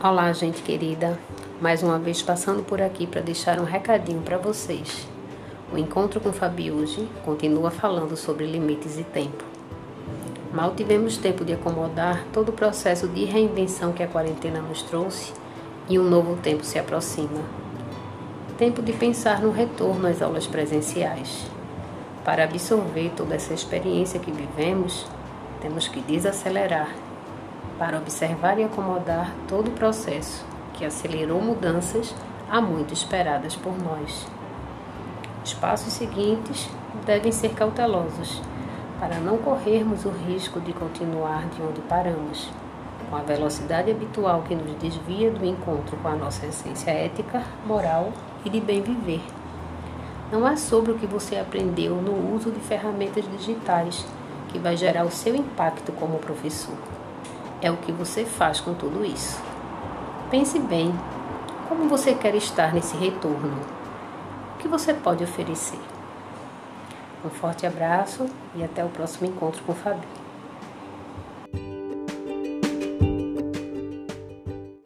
Olá, gente querida. Mais uma vez passando por aqui para deixar um recadinho para vocês. O encontro com Fabi hoje continua falando sobre limites e tempo. Mal tivemos tempo de acomodar todo o processo de reinvenção que a quarentena nos trouxe e um novo tempo se aproxima. Tempo de pensar no retorno às aulas presenciais. Para absorver toda essa experiência que vivemos, temos que desacelerar para observar e acomodar todo o processo que acelerou mudanças há muito esperadas por nós. Os passos seguintes devem ser cautelosos para não corrermos o risco de continuar de onde paramos, com a velocidade habitual que nos desvia do encontro com a nossa essência ética, moral e de bem viver. Não é sobre o que você aprendeu no uso de ferramentas digitais que vai gerar o seu impacto como professor é o que você faz com tudo isso. Pense bem, como você quer estar nesse retorno? O que você pode oferecer? Um forte abraço e até o próximo encontro com Fabi.